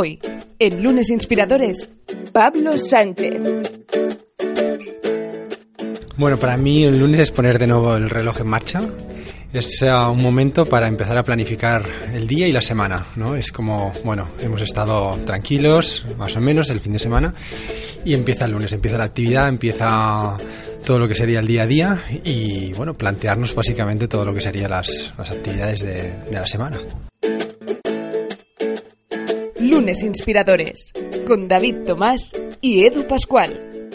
Hoy, en Lunes Inspiradores, Pablo Sánchez. Bueno, para mí el lunes es poner de nuevo el reloj en marcha. Es uh, un momento para empezar a planificar el día y la semana, ¿no? Es como, bueno, hemos estado tranquilos, más o menos, el fin de semana, y empieza el lunes, empieza la actividad, empieza todo lo que sería el día a día y, bueno, plantearnos básicamente todo lo que serían las, las actividades de, de la semana. Lunes Inspiradores, con David Tomás y Edu Pascual.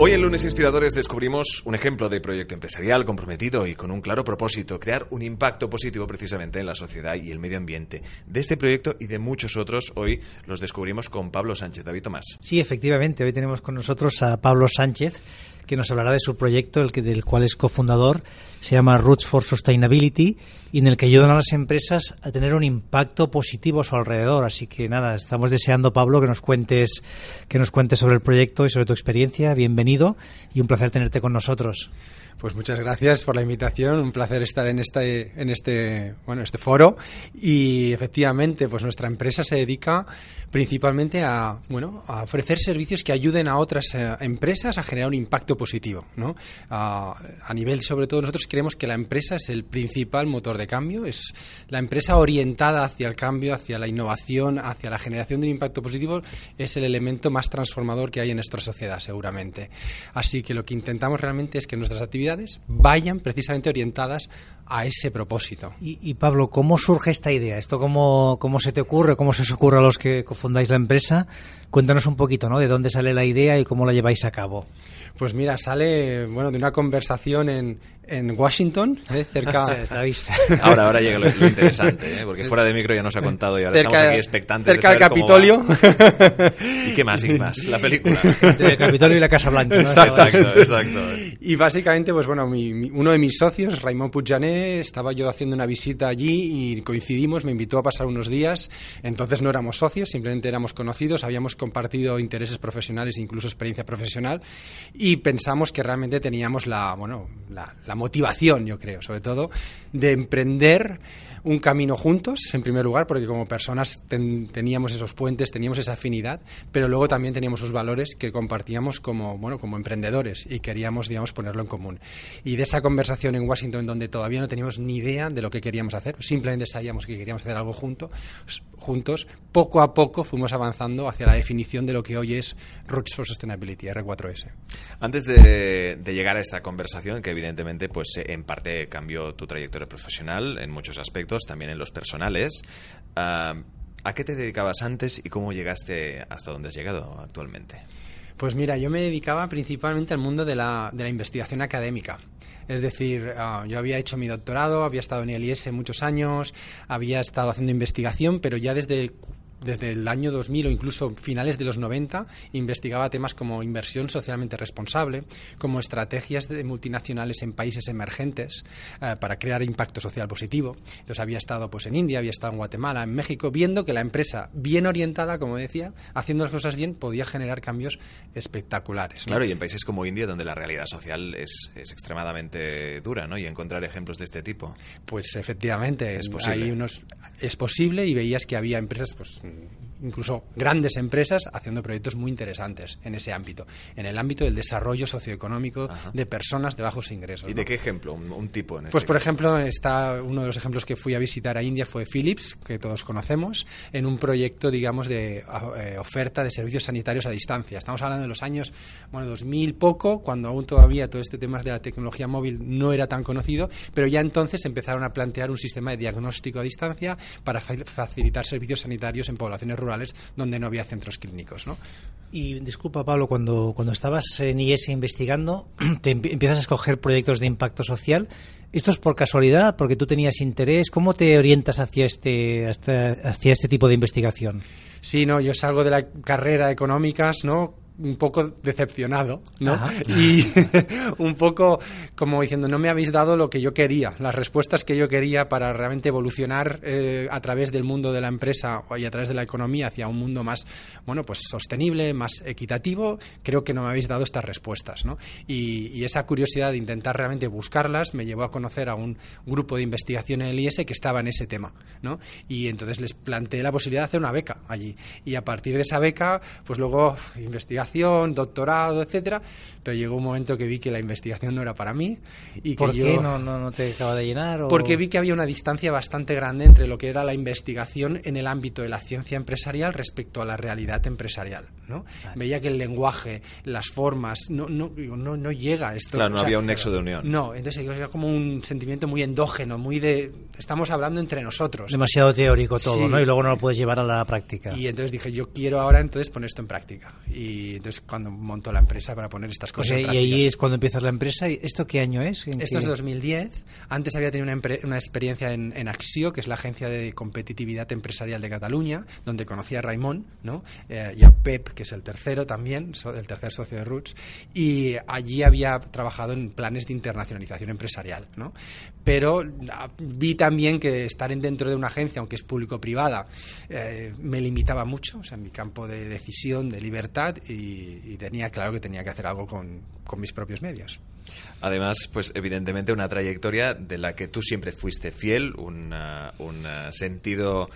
Hoy en Lunes Inspiradores descubrimos un ejemplo de proyecto empresarial comprometido y con un claro propósito, crear un impacto positivo precisamente en la sociedad y el medio ambiente. De este proyecto y de muchos otros, hoy los descubrimos con Pablo Sánchez. David Tomás. Sí, efectivamente, hoy tenemos con nosotros a Pablo Sánchez, que nos hablará de su proyecto, el que, del cual es cofundador, se llama Roots for Sustainability, y en el que ayudan a las empresas a tener un impacto positivo a su alrededor. Así que nada, estamos deseando, Pablo, que nos cuentes, que nos cuentes sobre el proyecto y sobre tu experiencia. Bienvenido y un placer tenerte con nosotros. Pues muchas gracias por la invitación, un placer estar en este, en este, bueno, este foro y efectivamente, pues nuestra empresa se dedica principalmente a, bueno, a ofrecer servicios que ayuden a otras eh, empresas a generar un impacto positivo, ¿no? A, a nivel, sobre todo, nosotros creemos que la empresa es el principal motor de cambio, es la empresa orientada hacia el cambio, hacia la innovación, hacia la generación de un impacto positivo, es el elemento más transformador que hay en nuestra sociedad, seguramente. Así que lo que intentamos realmente es que nuestras actividades vayan precisamente orientadas a ese propósito. Y, y, Pablo, ¿cómo surge esta idea? ¿Esto cómo, cómo se te ocurre? ¿Cómo se os ocurre a los que cofundáis la empresa? Cuéntanos un poquito, ¿no? De dónde sale la idea y cómo la lleváis a cabo. Pues mira, sale, bueno, de una conversación en, en Washington, ¿eh? cerca... ¿Estáis? Ahora, ahora llega lo, lo interesante, ¿eh? porque fuera de micro ya nos ha contado y ahora cerca, estamos aquí expectantes Cerca de del Capitolio. ¿Y qué más? ¿Y qué más? La película. Entre el Capitolio y la Casa Blanca. ¿no? Exacto, exacto. Y básicamente, pues bueno, mi, mi, uno de mis socios, Raymond Estaba yo haciendo una visita allí y coincidimos, me invitó a pasar unos días. Entonces no éramos socios, simplemente éramos conocidos, habíamos compartido intereses profesionales e incluso experiencia profesional y pensamos que realmente teníamos la, bueno, la motivación, yo creo, sobre todo, de emprender un camino juntos, en primer lugar, porque como personas ten, teníamos esos puentes, teníamos esa afinidad, pero luego también teníamos sus valores que compartíamos como, bueno, como emprendedores y queríamos, digamos, ponerlo en común. Y de esa conversación en Washington, donde todavía no teníamos ni idea de lo que queríamos hacer, simplemente sabíamos que queríamos hacer algo junto, juntos, poco a poco fuimos avanzando hacia la definición de lo que hoy es Roots for Sustainability, R4S. Antes de, de llegar a esta conversación, que evidentemente, pues en parte cambió tu trayectoria profesional en muchos aspectos, también en los personales. Uh, ¿A qué te dedicabas antes y cómo llegaste hasta donde has llegado actualmente? Pues mira, yo me dedicaba principalmente al mundo de la, de la investigación académica. Es decir, uh, yo había hecho mi doctorado, había estado en el IES muchos años, había estado haciendo investigación, pero ya desde desde el año 2000 o incluso finales de los 90 investigaba temas como inversión socialmente responsable, como estrategias de multinacionales en países emergentes eh, para crear impacto social positivo. Entonces había estado pues en India, había estado en Guatemala, en México, viendo que la empresa bien orientada, como decía, haciendo las cosas bien, podía generar cambios espectaculares. ¿no? Claro, y en países como India, donde la realidad social es, es extremadamente dura, ¿no? Y encontrar ejemplos de este tipo. Pues efectivamente, es posible. Hay unos, es posible y veías que había empresas, pues Mm-hmm. Incluso grandes empresas haciendo proyectos muy interesantes en ese ámbito, en el ámbito del desarrollo socioeconómico Ajá. de personas de bajos ingresos. ¿Y ¿no? de qué ejemplo? Un, un tipo en este Pues por caso. ejemplo, está uno de los ejemplos que fui a visitar a India fue Philips, que todos conocemos, en un proyecto, digamos, de eh, oferta de servicios sanitarios a distancia. Estamos hablando de los años, bueno, 2000 poco, cuando aún todavía todo este tema de la tecnología móvil no era tan conocido, pero ya entonces empezaron a plantear un sistema de diagnóstico a distancia para fa facilitar servicios sanitarios en poblaciones rurales donde no había centros clínicos. ¿no? Y disculpa, Pablo, cuando, cuando estabas en IES investigando, te empiezas a escoger proyectos de impacto social. ¿Esto es por casualidad? ¿Porque tú tenías interés? ¿Cómo te orientas hacia este, hacia, hacia este tipo de investigación? Sí, no, yo salgo de la carrera de económicas, ¿no? Un poco decepcionado, ¿no? Y un poco como diciendo, no me habéis dado lo que yo quería, las respuestas que yo quería para realmente evolucionar eh, a través del mundo de la empresa y a través de la economía hacia un mundo más, bueno, pues sostenible, más equitativo, creo que no me habéis dado estas respuestas, ¿no? Y, y esa curiosidad de intentar realmente buscarlas me llevó a conocer a un grupo de investigación en el IES que estaba en ese tema, ¿no? Y entonces les planteé la posibilidad de hacer una beca allí. Y a partir de esa beca, pues luego investigación doctorado, etcétera, pero llegó un momento que vi que la investigación no era para mí y ¿Por que qué yo no, no, no te acaba de llenar? o- porque vi que había una distancia bastante grande entre lo que era la investigación en el ámbito de la ciencia empresarial respecto a la realidad empresarial, ¿no? Veía que el lenguaje, las formas, no, no, no, no llega a esto. Claro, no O sea, había un nexo de unión. No, entonces era como un sentimiento muy endógeno, muy de... Estamos hablando entre nosotros. demasiado teórico todo, Sí. ¿no? Y luego no lo puedes llevar a la práctica. Y entonces dije, yo quiero ahora entonces poner esto en práctica. Y entonces cuando monto la empresa para poner estas cosas en y práctica. ahí es cuando empiezas la empresa. ¿Y ¿Esto qué año es? ¿En Esto qué- es 2010. Antes había tenido una, una experiencia en, en Axio, que es la agencia de competitividad empresarial de Cataluña, donde conocí a Raimón ¿no? Eh, y a Pep, que es el tercero también, el tercer socio de Roots. Y allí había trabajado en planes de internacionalización empresarial. ¿no? Pero ah, vi también que estar en- dentro de una agencia, aunque es público-privada, eh, me limitaba mucho, o sea, en mi campo de decisión, de libertad, y, tenía claro que tenía que hacer algo con, con mis propios medios. Además, pues evidentemente una trayectoria de la que tú siempre fuiste fiel, un, ah, un, ah, sentido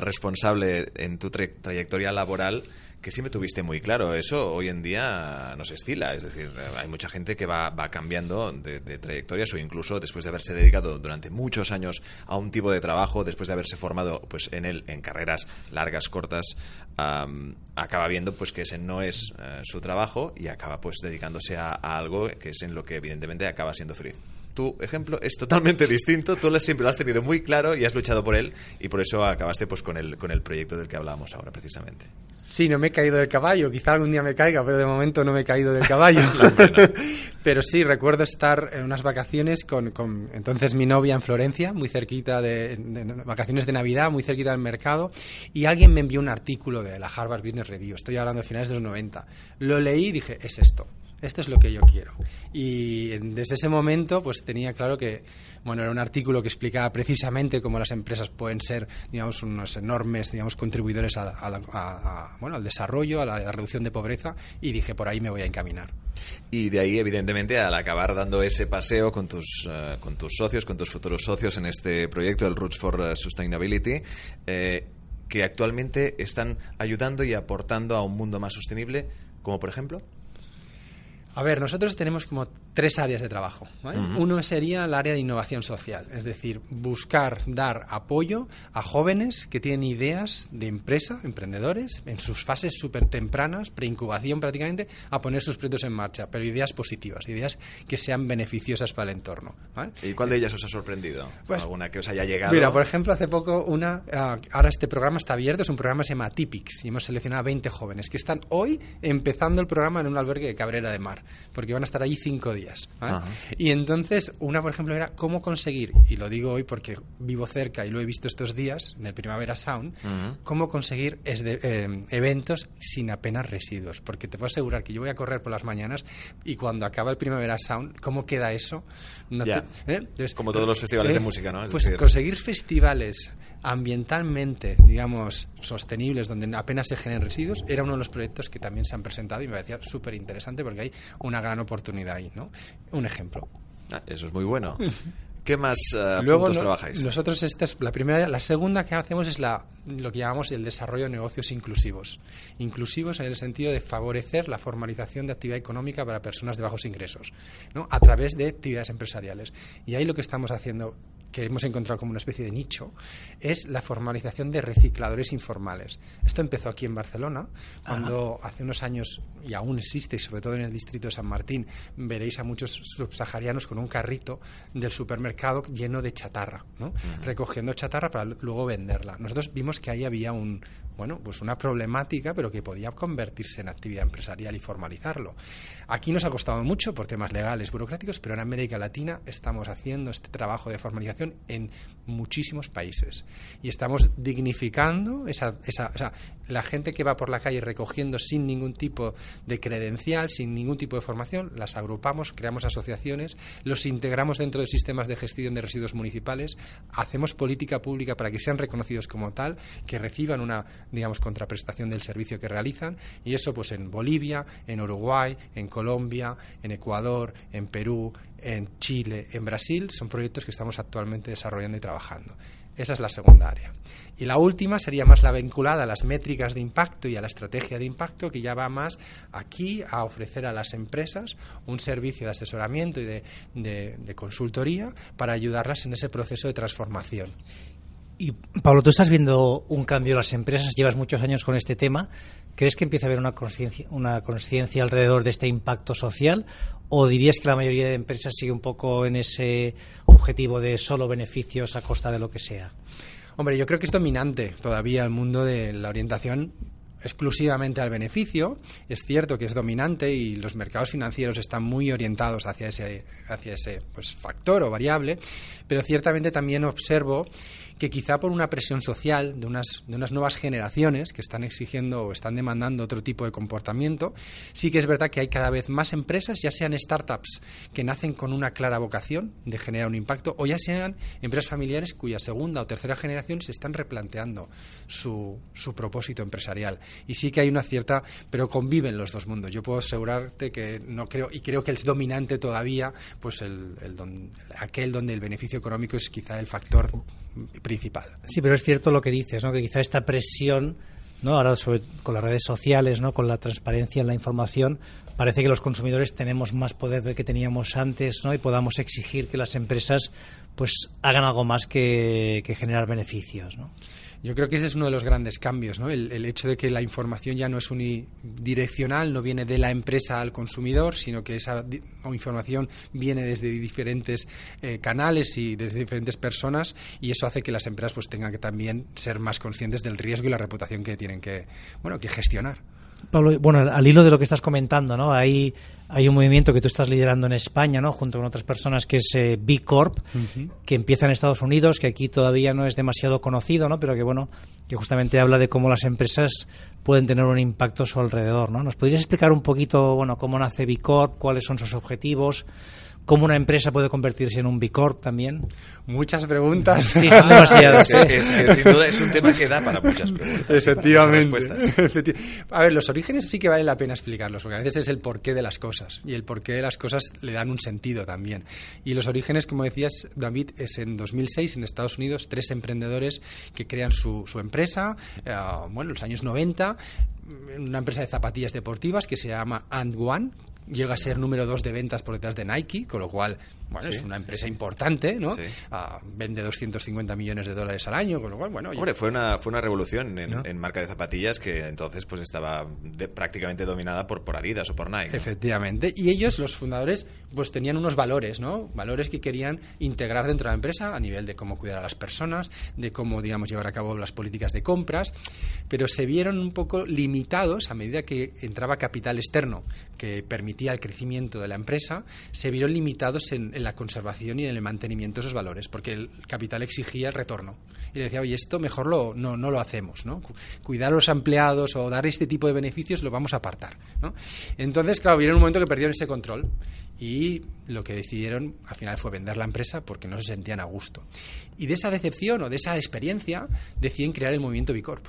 responsable en tu tra- trayectoria laboral que siempre tuviste muy claro. Eso hoy en día no se estila. Es decir, hay mucha gente que va, va cambiando de, de trayectorias o incluso después de haberse dedicado durante muchos años a un tipo de trabajo, después de haberse formado pues en él en carreras largas, cortas, am, acaba viendo pues que ese no es eh, su trabajo y acaba pues dedicándose a algo que es en lo que evidentemente acaba siendo feliz. Tu ejemplo es totalmente distinto, tú lo- siempre lo has tenido muy claro y has luchado por él y por eso acabaste pues con el, con el proyecto del que hablábamos ahora precisamente. Sí, no me he caído del caballo. Quizá algún día me caiga, pero de momento no me he caído del caballo. pero sí, recuerdo estar en unas vacaciones con, con entonces mi novia en Florencia, muy cerquita de, de- de- vacaciones de Navidad, muy cerquita del mercado, y alguien me envió un artículo de la Harvard Business Review. Estoy hablando de finales de los 90. Lo leí y dije, es esto. Esto es lo que yo quiero. Y desde ese momento, pues tenía claro que, bueno, era un artículo que explicaba precisamente cómo las empresas pueden ser, digamos, unos enormes, digamos, contribuidores a, bueno, al desarrollo, a la, a la reducción de pobreza, y dije, por ahí me voy a encaminar. Y de ahí, evidentemente, al acabar dando ese paseo con tus, eh, con tus socios, con tus futuros socios en este proyecto, el Roots for eh, Sustainability, eh, que actualmente están ayudando y aportando a un mundo más sostenible, como por ejemplo. A ver, nosotros tenemos como tres áreas de trabajo. ¿vale? Ujú. Uno sería el área de innovación social, es decir, buscar dar apoyo a jóvenes que tienen ideas de empresa, emprendedores, en sus fases súper tempranas, preincubación prácticamente, a poner sus proyectos en marcha, pero ideas positivas, ideas que sean beneficiosas para el entorno. ¿vale? ¿Y cuál de ellas os ha sorprendido? Pues, ¿Alguna que os haya llegado? Mira, por ejemplo, hace poco una, ah, ahora este programa está abierto, es un programa que se llama Típics y hemos seleccionado a 20 jóvenes que están hoy empezando el programa en un albergue de Cabrera de Mar, porque van a estar allí cinco días. Y entonces, una, por ejemplo, era cómo conseguir, y lo digo hoy porque vivo cerca y lo he visto estos días, en el Primavera Sound, cómo conseguir eh, eventos sin apenas residuos. Porque te puedo asegurar que yo voy a correr por las mañanas y cuando acaba el Primavera Sound, ¿cómo queda eso? No Ya. te- ¿eh? Entonces, Como todos los festivales de música, ¿no? Es pues decir- conseguir festivales ambientalmente, digamos, sostenibles, donde apenas se generen residuos, era uno de los proyectos que también se han presentado y me parecía súper interesante porque hay una gran oportunidad ahí, ¿no? Un ejemplo. Ah, eso es muy bueno. ¿Qué más eh, Luego puntos no- trabajáis? nosotros esta es la primera, la segunda que hacemos es la lo que llamamos el desarrollo de negocios inclusivos. Inclusivos en el sentido de favorecer la formalización de actividad económica para personas de bajos ingresos, ¿no? a través de actividades empresariales. Y ahí lo que estamos haciendo que hemos encontrado como una especie de nicho es la formalización de recicladores informales. Esto empezó aquí en Barcelona, cuando hace unos años, y aún existe, y sobre todo en el distrito de San Martín, veréis a muchos subsaharianos con un carrito del supermercado lleno de chatarra, ¿no? recogiendo chatarra para luego venderla. Nosotros vimos que ahí había un, bueno, pues una problemática, pero que podía convertirse en actividad empresarial y formalizarlo. Aquí nos ha costado mucho por temas legales, burocráticos, pero en América Latina estamos haciendo este trabajo de formalización en muchísimos países. Y estamos dignificando esa, esa o sea, la gente que va por la calle recogiendo sin ningún tipo de credencial, sin ningún tipo de formación, las agrupamos, creamos asociaciones, los integramos dentro de sistemas de gestión de residuos municipales, hacemos política pública para que sean reconocidos como tal, que reciban una, digamos, contraprestación del servicio que realizan, y eso pues en Bolivia, en Uruguay, en Colombia, en Ecuador, en Perú, en Chile, en Brasil, son proyectos que estamos actualmente desarrollando y trabajando. Esa es la segunda área. Y la última sería más la vinculada a las métricas de impacto y a la estrategia de impacto, que ya va más aquí a ofrecer a las empresas un servicio de asesoramiento y de, de consultoría para ayudarlas en ese proceso de transformación. Y Pablo, tú estás viendo un cambio en las empresas, llevas muchos años con este tema. ¿Crees que empieza a haber una conciencia una alrededor de este impacto social? ¿O dirías que la mayoría de empresas sigue un poco en ese objetivo de solo beneficios a costa de lo que sea? Hombre, yo creo que es dominante todavía el mundo de la orientación exclusivamente al beneficio. Es cierto que es dominante y los mercados financieros están muy orientados hacia ese, hacia ese pues, factor o variable, pero ciertamente también observo que quizá por una presión social de unas, de unas nuevas generaciones que están exigiendo o están demandando otro tipo de comportamiento, sí que es verdad que hay cada vez más empresas, ya sean startups que nacen con una clara vocación de generar un impacto, o ya sean empresas familiares cuya segunda o tercera generación se están replanteando su, su propósito empresarial. Y sí que hay una cierta, pero conviven los dos mundos. Yo puedo asegurarte que no creo, y creo que es dominante todavía, pues el, el aquel donde el beneficio económico es quizá el factor principal. Sí, pero es cierto lo que dices, ¿no? que quizá esta presión, ¿no? ahora sobre, con las redes sociales, ¿no? con la transparencia en la información, parece que los consumidores tenemos más poder del que teníamos antes ¿no? y podamos exigir que las empresas pues hagan algo más que, que generar beneficios. ¿no? Yo creo que ese es uno de los grandes cambios, ¿no? el, hecho de que la información ya no es unidireccional, no viene de la empresa al consumidor, sino que esa información viene desde diferentes eh, canales y desde diferentes personas y eso hace que las empresas pues tengan que también ser más conscientes del riesgo y la reputación que tienen que, bueno, que gestionar. Pablo, bueno, al hilo de lo que estás comentando, ¿no? Hay, hay un movimiento que tú estás liderando en España, ¿no? Junto con otras personas que es eh, B Corp, que empieza en Estados Unidos, que aquí todavía no es demasiado conocido, ¿no? Pero que bueno, que justamente habla de cómo las empresas pueden tener un impacto a su alrededor, ¿no? ¿Nos podrías explicar un poquito, bueno, cómo nace B Corp, cuáles son sus objetivos? ¿Cómo una empresa puede convertirse en un B Corp también? Muchas preguntas. Sí, son demasiadas. es, sin duda es un tema que da para muchas preguntas. Efectivamente. a ver, los orígenes sí que vale la pena explicarlos, porque a veces es el porqué de las cosas. Y el porqué de las cosas le dan un sentido también. Y los orígenes, como decías, David, es en 2006 en Estados Unidos, tres emprendedores que crean su, su empresa, eh, bueno, en los años 90, una empresa de zapatillas deportivas que se llama And One, llega a ser número dos de ventas por detrás de Nike, con lo cual bueno, es una empresa importante, ¿no? Ah, vende 250 millones de dólares al año, con lo cual, bueno... Hombre, fue una, fue una revolución en, marca de zapatillas que entonces pues estaba prácticamente dominada por, por Adidas o por Nike. Efectivamente. Y ellos, los fundadores, pues tenían unos valores, ¿no? Valores que querían integrar dentro de la empresa a nivel de cómo cuidar a las personas, de cómo, digamos, llevar a cabo las políticas de compras, pero se vieron un poco limitados a medida que entraba capital externo que permitía el crecimiento de la empresa, se vieron limitados en en la conservación y en el mantenimiento de esos valores, porque el capital exigía el retorno. Y le decía, oye, esto mejor lo, no, no lo hacemos, ¿no? Cuidar a los empleados o dar este tipo de beneficios lo vamos a apartar, ¿no? Entonces, claro, vieron un momento que perdieron ese control y lo que decidieron al final fue vender la empresa porque no se sentían a gusto. Y de esa decepción o de esa experiencia deciden crear el movimiento Bicorp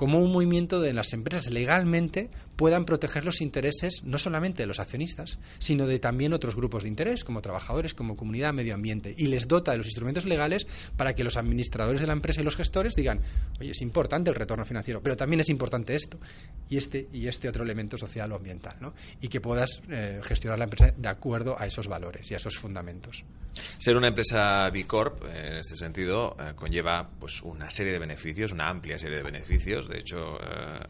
como un movimiento de las empresas legalmente puedan proteger los intereses no solamente de los accionistas, sino de también otros grupos de interés, como trabajadores, como comunidad, medio ambiente, y les dota de los instrumentos legales para que los administradores de la empresa y los gestores digan, oye, es importante el retorno financiero, pero también es importante esto y este y este otro elemento social o ambiental, ¿no? Y que puedas eh, gestionar la empresa de acuerdo a esos valores y a esos fundamentos. Ser una empresa B Corp, en este sentido, eh, conlleva pues una serie de beneficios, una amplia serie de beneficios de hecho, eh,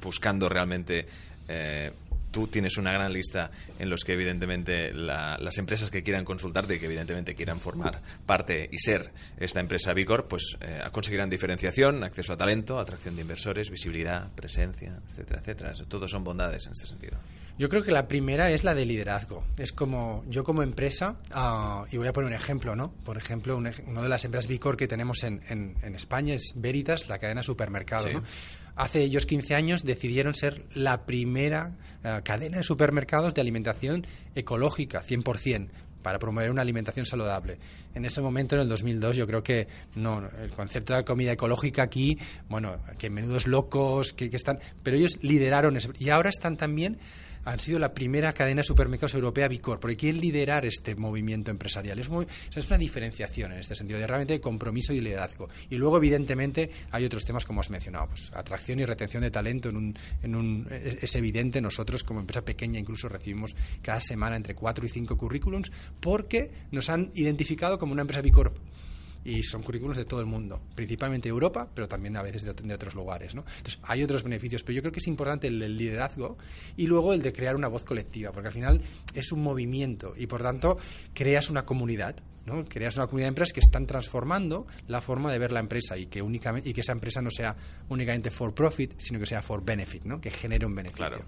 buscando realmente eh, tú tienes una gran lista en los que evidentemente las empresas que quieran consultarte y que evidentemente quieran formar parte y ser esta empresa Vicor, pues eh, conseguirán diferenciación, acceso a talento, atracción de inversores, visibilidad, presencia, etcétera, etcétera. Todos son bondades en este sentido. Yo creo que la primera es la de liderazgo. Es como yo como empresa, uh, y voy a poner un ejemplo, ¿no? Por ejemplo, una una de las empresas Vicor que tenemos en, en, en, España es Veritas, la cadena supermercado, sí. ¿no? Hace ellos 15 años decidieron ser la primera uh, cadena de supermercados de alimentación ecológica, 100%, para promover una alimentación saludable. En ese momento, en el 2002, yo creo que no, el concepto de comida ecológica aquí, bueno, que menudos locos, que, que están, pero ellos lideraron eso. Y ahora están también han sido la primera cadena de supermercados europea Vicor, porque quieren liderar este movimiento empresarial. Es, muy, es, una diferenciación en este sentido, de realmente compromiso y liderazgo. Y luego, evidentemente, hay otros temas como has mencionado, pues, atracción y retención de talento en un, en un, es evidente. Nosotros, como empresa pequeña, incluso recibimos cada semana entre cuatro y cinco currículums porque nos han identificado como una empresa Vicor y son currículos de todo el mundo, principalmente Europa, pero también a veces de, otros lugares. ¿no? Entonces, hay otros beneficios, pero yo creo que es importante el del liderazgo y luego el de crear una voz colectiva, porque al final es un movimiento y, por tanto, creas una comunidad. ¿No? Creas una comunidad de empresas que están transformando la forma de ver la empresa y que, únicamente, y que esa empresa no sea únicamente for profit, sino que sea for benefit, ¿no? que genere un beneficio. Claro.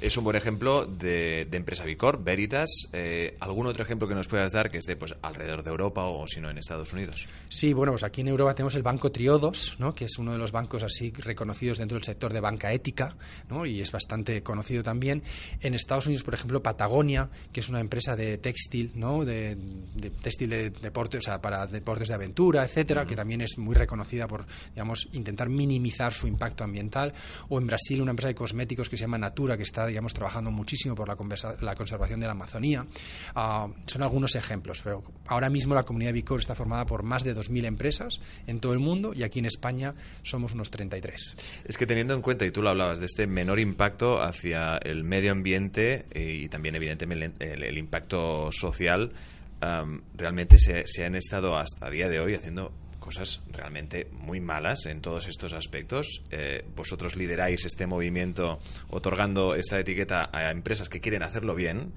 Es un buen ejemplo de, de empresa Vicor, Veritas. Eh, ¿Algún otro ejemplo que nos puedas dar que esté pues, alrededor de Europa o, si no, en Estados Unidos? Sí, bueno, pues aquí en Europa tenemos el Banco Triodos, ¿no? que es uno de los bancos así reconocidos dentro del sector de banca ética ¿no? y es bastante conocido también. En Estados Unidos, por ejemplo, Patagonia, que es una empresa de textil, ¿no? de, de textil de deportes, o sea, para deportes de aventura, etcétera, uh -huh. que también es muy reconocida por, digamos, intentar minimizar su impacto ambiental. O en Brasil, una empresa de cosméticos que se llama Natura, que está, digamos, trabajando muchísimo por la, la conservación de la Amazonía. Uh, son algunos ejemplos, pero ahora mismo la comunidad Vicor está formada por más de 2.000 empresas en todo el mundo y aquí en España somos unos 33. Es que teniendo en cuenta, y tú lo hablabas, de este menor impacto hacia el medio ambiente y también, evidentemente, el, el impacto social, realmente se, se, han estado hasta día de hoy haciendo cosas realmente muy malas en todos estos aspectos. Eh, vosotros lideráis este movimiento otorgando esta etiqueta a empresas que quieren hacerlo bien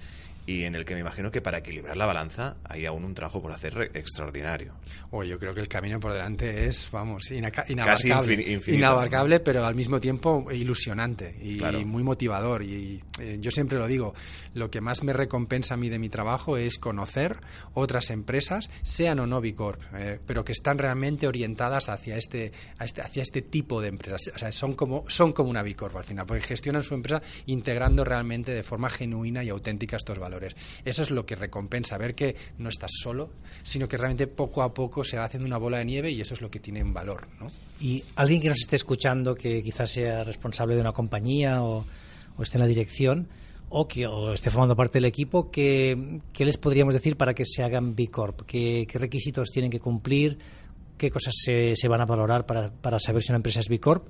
y en el que me imagino que para equilibrar la balanza hay aún un trabajo por hacer extraordinario. Oh, yo creo que el camino por delante es, vamos, inabarcable, Casi inabarcable pero al mismo tiempo ilusionante y claro. muy motivador. Y eh, yo siempre lo digo, lo que más me recompensa a mí de mi trabajo es conocer otras empresas, sean o no Bicorp, eh, pero que están realmente orientadas hacia este, este, hacia este tipo de empresas. O sea, son como, son como una Bicorp al final, porque gestionan su empresa integrando realmente de forma genuina y auténtica estos valores Eso es lo que recompensa, ver que no estás solo, sino que realmente poco a poco se va haciendo una bola de nieve y eso es lo que tiene un valor. ¿no? Y alguien que nos esté escuchando, que quizás sea responsable de una compañía o, esté en la dirección, o que esté formando parte del equipo, ¿qué, ¿qué, les podríamos decir para que se hagan B Corp? ¿Qué, qué requisitos tienen que cumplir? ¿Qué cosas se, se van a valorar para, para saber si una empresa es B Corp?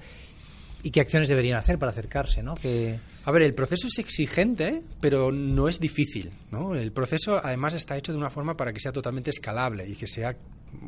Y qué acciones deberían hacer para acercarse, ¿no? A ver, el proceso es exigente, pero no es difícil, ¿no? El proceso además está hecho de una forma para que sea totalmente escalable y que sea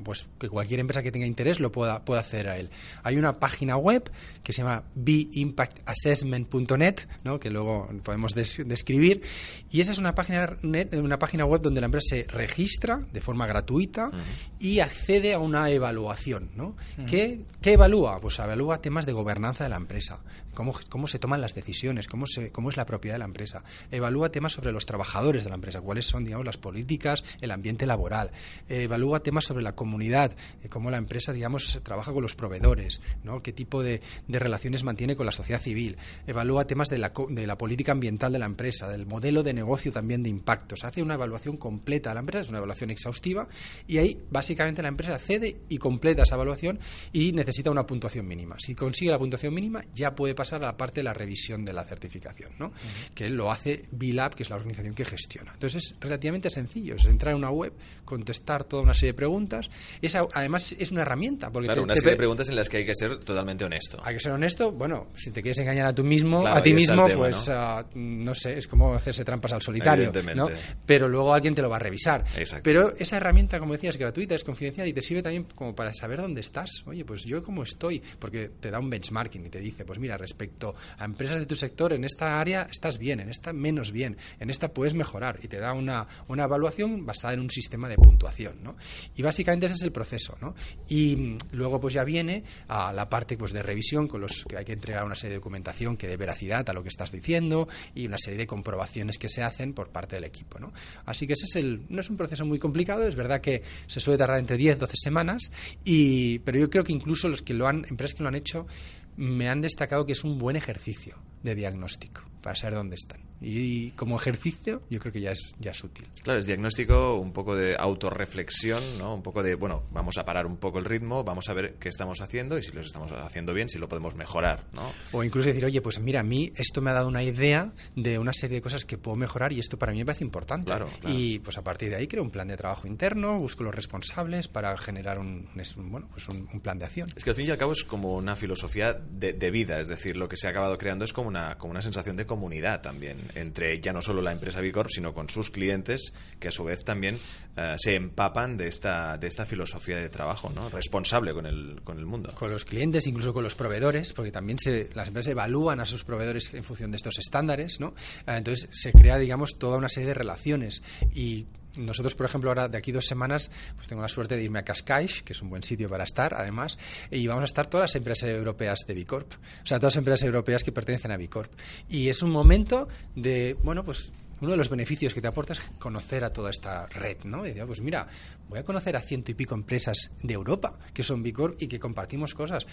pues que cualquier empresa que tenga interés lo pueda, pueda hacer a él. Hay una página web que se llama beimpactassessment.net, ¿no? que luego podemos des describir, y esa es una página, net, una página web donde la empresa se registra de forma gratuita uh -huh. y accede a una evaluación. ¿no? Uh -huh. ¿Qué, ¿Qué, evalúa? Pues evalúa temas de gobernanza de la empresa, cómo, cómo se toman las decisiones, cómo, se, cómo es la propiedad de la empresa. Evalúa temas sobre los trabajadores de la empresa, cuáles son digamos, las políticas, el ambiente laboral. evalúa temas sobre la comunidad, eh, cómo la empresa, digamos, trabaja con los proveedores, ¿no? qué tipo de, de, relaciones mantiene con la sociedad civil, evalúa temas de la, de la, política ambiental de la empresa, del modelo de negocio también de impactos, hace una evaluación completa de la empresa, es una evaluación exhaustiva, y ahí básicamente la empresa accede y completa esa evaluación y necesita una puntuación mínima. Si consigue la puntuación mínima, ya puede pasar a la parte de la revisión de la certificación, ¿no? Uh -huh. que lo hace BILAB, que es la organización que gestiona. Entonces es relativamente sencillo, es entrar en una web, contestar toda una serie de preguntas, esa, además es una herramienta. Porque claro, te, una te serie de preguntas en las que hay que ser totalmente honesto. Hay que ser honesto, bueno, si te quieres engañar a tú mismo, claro, a ti mismo, tema, pues ¿no? Uh, no sé, es como hacerse trampas al solitario, ¿no? Pero luego alguien te lo va a revisar. Exacto. Pero esa herramienta, como decías, es gratuita, es confidencial y te sirve también como para saber dónde estás. Oye, pues yo cómo estoy, porque te da un benchmarking y te dice, pues mira, respecto a empresas de tu sector, en esta área estás bien, en esta menos bien, en esta puedes mejorar y te da una, una evaluación basada en un sistema de puntuación, ¿no? Y básicamente ese es el proceso, ¿no? Y luego pues ya viene a la parte pues de revisión con los que hay que entregar una serie de documentación que dé veracidad a lo que estás diciendo y una serie de comprobaciones que se hacen por parte del equipo, ¿no? Así que ese es el no es un proceso muy complicado, es verdad que se suele tardar entre 10 12 semanas y pero yo creo que incluso los que lo han empresas que lo han hecho me han destacado que es un buen ejercicio de diagnóstico para saber dónde están. Y, como ejercicio yo creo que ya es, ya es útil. Claro, es diagnóstico, un poco de autorreflexión, ¿no? Un poco de, bueno, vamos a parar un poco el ritmo, vamos a ver qué estamos haciendo y si lo estamos haciendo bien, si lo podemos mejorar, ¿no? O incluso decir, oye, pues mira, a mí esto me ha dado una idea de una serie de cosas que puedo mejorar y esto para mí me parece importante. Claro, Y pues a partir de ahí creo un plan de trabajo interno, busco los responsables para generar un, bueno, pues un, plan de acción. Es que al fin y al cabo es como una filosofía de, de, vida, es decir, lo que se ha acabado creando es como una, como una sensación de comunidad también, entre ya no solo la empresa Bicorp, sino con sus clientes, que a su vez también eh, se empapan de esta, de esta filosofía de trabajo, ¿no? Responsable con el, con el mundo. Con los clientes, incluso con los proveedores, porque también se, las empresas evalúan a sus proveedores en función de estos estándares, ¿no? Eh, entonces se crea, digamos, toda una serie de relaciones y nosotros, por ejemplo, ahora de aquí dos semanas, pues tengo la suerte de irme a Cascais, que es un buen sitio para estar, además, y vamos a estar todas las empresas europeas de Bicorp, o sea, todas las empresas europeas que pertenecen a Bicorp. Y es un momento de, bueno, pues uno de los beneficios que te aporta es conocer a toda esta red, ¿no? Y pues mira, voy a conocer a ciento y pico empresas de Europa que son Bicorp y que compartimos cosas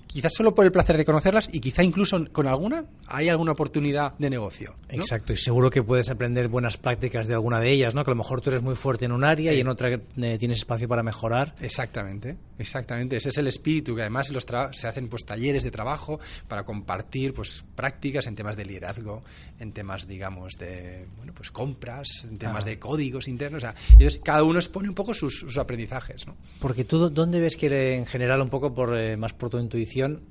quizás solo por el placer de conocerlas y quizá incluso con alguna hay alguna oportunidad de negocio. Exacto, y seguro que puedes aprender buenas prácticas de alguna de ellas, ¿no? Que a lo mejor tú eres muy fuerte en un área y en otra eh, tienes espacio para mejorar. Exactamente, exactamente. Ese es el espíritu que además los se hacen pues talleres de trabajo para compartir pues prácticas en temas de liderazgo, en temas digamos de bueno pues compras, en temas ah. de códigos internos. O sea, ellos, cada uno expone un poco sus, aprendizajes, ¿no? Porque tú dónde ves que en general un poco por eh, más por tu intuición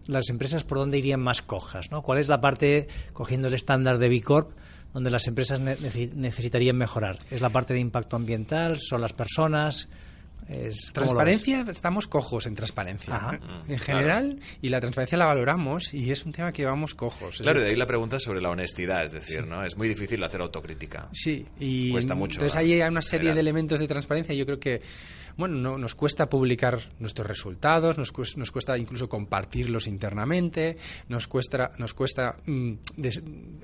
las empresas por dónde irían más cojas, ¿no? ¿Cuál es la parte, cogiendo el estándar de B Corp, donde las empresas necesitarían mejorar? ¿Es la parte de impacto ambiental? ¿Son las personas? transparencia, estamos cojos en transparencia en general y la transparencia la valoramos y es un tema que vamos cojos. Claro, de ahí la pregunta sobre la honestidad, es decir, ¿no? Es muy difícil hacer autocrítica. Sí, y cuesta mucho. Entonces ahí hay una serie de elementos de transparencia. Yo creo que bueno, no, nos cuesta publicar nuestros resultados, nos cuesta, nos cuesta incluso compartirlos internamente, nos cuesta, nos cuesta mm,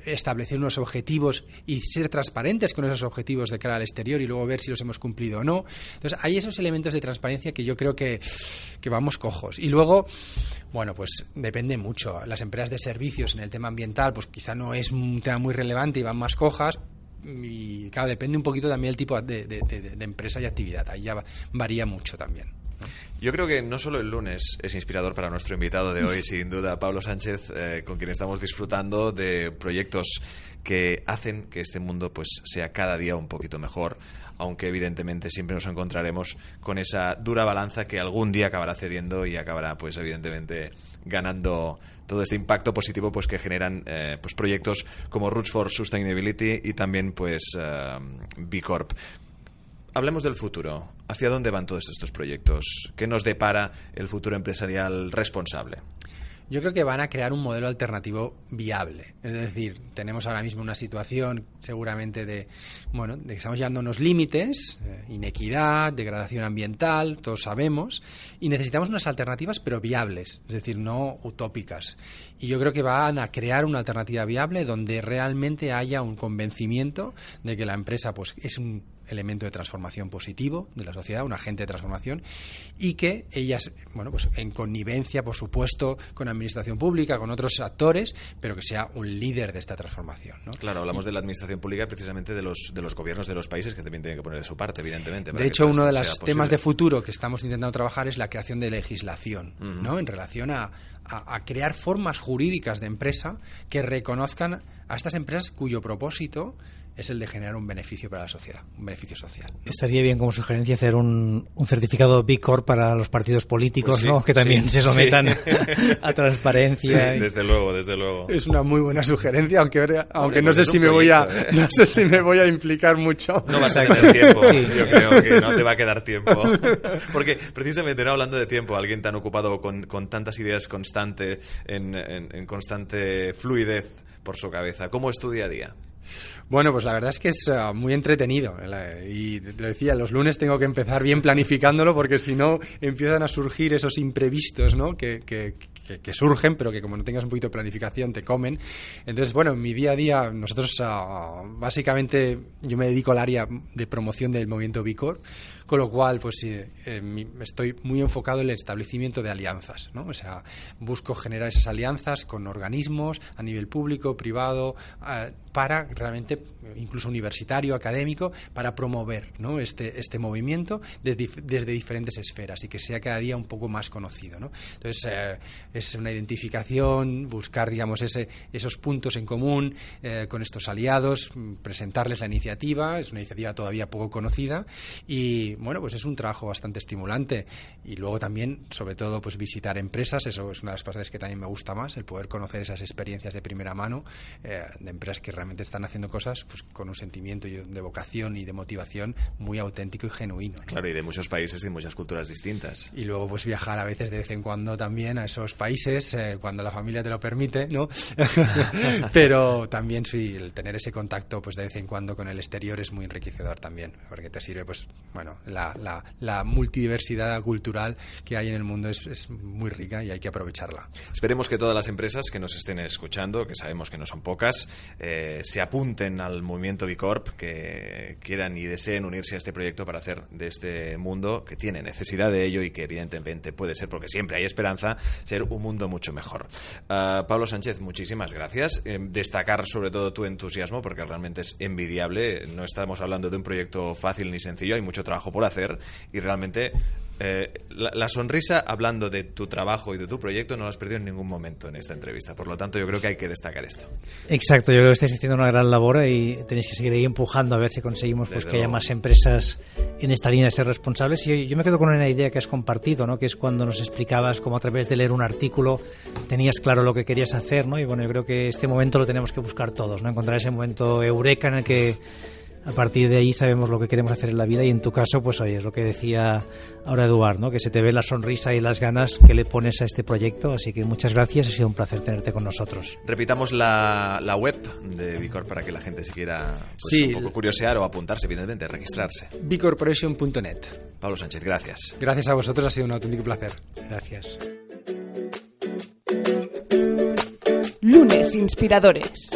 establecer unos objetivos y ser transparentes con esos objetivos de cara al exterior y luego ver si los hemos cumplido o no. Entonces, hay esos elementos de transparencia que yo creo que, que vamos cojos. Y luego, bueno, pues depende mucho. Las empresas de servicios en el tema ambiental, pues quizá no es un tema muy relevante y van más cojas, y claro, depende un poquito también el tipo de, empresa y actividad. Ahí ya varía mucho también. Yo creo que no solo el lunes es inspirador para nuestro invitado de hoy, sin duda, Pablo Sánchez, eh, con quien estamos disfrutando de proyectos que hacen que este mundo pues sea cada día un poquito mejor, aunque evidentemente siempre nos encontraremos con esa dura balanza que algún día acabará cediendo y acabará pues evidentemente ganando todo este impacto positivo pues que generan eh, pues proyectos como Roots for Sustainability y también pues eh, B Corp. Hablemos del futuro. ¿Hacia dónde van todos estos proyectos? ¿Qué nos depara el futuro empresarial responsable? Yo creo que van a crear un modelo alternativo viable. Es decir, tenemos ahora mismo una situación seguramente de, bueno, de que estamos llegando unos límites, eh, inequidad, degradación ambiental, todos sabemos, y necesitamos unas alternativas pero viables, es decir, no utópicas. Y yo creo que van a crear una alternativa viable donde realmente haya un convencimiento de que la empresa pues es un elemento de transformación positivo de la sociedad, un agente de transformación, y que ellas, bueno, pues en connivencia, por supuesto, con la administración pública, con otros actores, pero que sea un líder de esta transformación. ¿no? Claro, hablamos de la administración pública precisamente de los, de los gobiernos de los países que también tienen que poner de su parte, evidentemente. De hecho, uno de los temas de futuro que estamos intentando trabajar es la creación de legislación, ¿no? En relación a, a crear formas jurídicas de empresa que reconozcan a estas empresas cuyo propósito es el de generar un beneficio para la sociedad, un beneficio social. Estaría bien como sugerencia hacer un, un certificado B Corp para los partidos políticos, pues ¿no? Que también se sometan a transparencia. Desde luego, desde luego. Es una muy buena sugerencia, aunque aunque no sé si me voy a ¿eh? no sé si me voy a implicar mucho. No vas a tener tiempo. Yo creo que no te va a quedar tiempo. Porque precisamente no hablando de tiempo, alguien tan ocupado con, con tantas ideas constante en, en, en constante fluidez por su cabeza, ¿cómo es tu día a día? Bueno, pues la verdad es que es uh, muy entretenido. Y lo decía, los lunes tengo que empezar bien planificándolo porque si no empiezan a surgir esos imprevistos ¿no? que, que, que, surgen, pero que como no tengas un poquito de planificación te comen. Entonces, bueno, en mi día a día, nosotros uh, básicamente yo me dedico al área de promoción del movimiento Bicor, con lo cual, pues eh, estoy muy enfocado en el establecimiento de alianzas, ¿no? O sea, busco generar esas alianzas con organismos a nivel público, privado, para realmente, incluso universitario, académico, para promover ¿no? este, este movimiento desde, desde, diferentes esferas y que sea cada día un poco más conocido. ¿no? Entonces, eh, es una identificación, buscar, digamos, ese, esos puntos en común eh, con estos aliados, presentarles la iniciativa, es una iniciativa todavía poco conocida y, bueno, pues es un trabajo bastante estimulante. Y luego también, sobre todo, pues visitar empresas, eso es una de las cosas que también me gusta más, el poder conocer esas experiencias de primera mano eh, de empresas que realmente están haciendo cosas pues, con un sentimiento de vocación y de motivación muy auténtico y genuino. Claro, y de muchos países y muchas culturas distintas. Y luego pues viajar a veces de vez en cuando también a esos países, eh, cuando la familia te lo permite, ¿no? Pero también sí, el tener ese contacto pues de vez en cuando con el exterior es muy enriquecedor también, porque te sirve pues, bueno, la, la, la multidiversidad cultural que hay en el mundo es, es muy rica y hay que aprovecharla. Esperemos que todas las empresas que nos estén escuchando, que sabemos que no son pocas, eh, se apunten al movimiento Bicorp, que quieran y deseen unirse a este proyecto para hacer de este mundo, que tiene necesidad de ello y que evidentemente puede ser, porque siempre hay esperanza, ser un mundo mucho mejor. Uh, Pablo Sánchez, muchísimas gracias. Eh, destacar sobre todo tu entusiasmo, porque realmente es envidiable. No estamos hablando de un proyecto fácil ni sencillo, hay mucho trabajo por hacer y realmente eh, la, sonrisa, hablando de tu trabajo y de tu proyecto, no lo has perdido en ningún momento en esta entrevista. Por lo tanto, yo creo que hay que destacar esto. Exacto, yo creo que estáis haciendo una gran labor y tenéis que seguir ahí empujando a ver si conseguimos pues, que haya más empresas en esta línea de ser responsables. Y yo, me quedo con una idea que has compartido, ¿no? que es cuando nos explicabas cómo a través de leer un artículo tenías claro lo que querías hacer. ¿no? Y bueno, yo creo que este momento lo tenemos que buscar todos, ¿no? encontrar ese momento eureka en el que a partir de ahí sabemos lo que queremos hacer en la vida y en tu caso, pues oye, es lo que decía ahora Eduard, ¿no? que se te ve la sonrisa y las ganas que le pones a este proyecto, así que muchas gracias, ha sido un placer tenerte con nosotros. Repitamos la, la web de Bicor para que la gente se quiera pues, un poco curiosear o apuntarse, evidentemente, registrarse. bicorporation.net. Pablo Sánchez, gracias. Gracias a vosotros, ha sido un auténtico placer. Gracias. Lunes Inspiradores.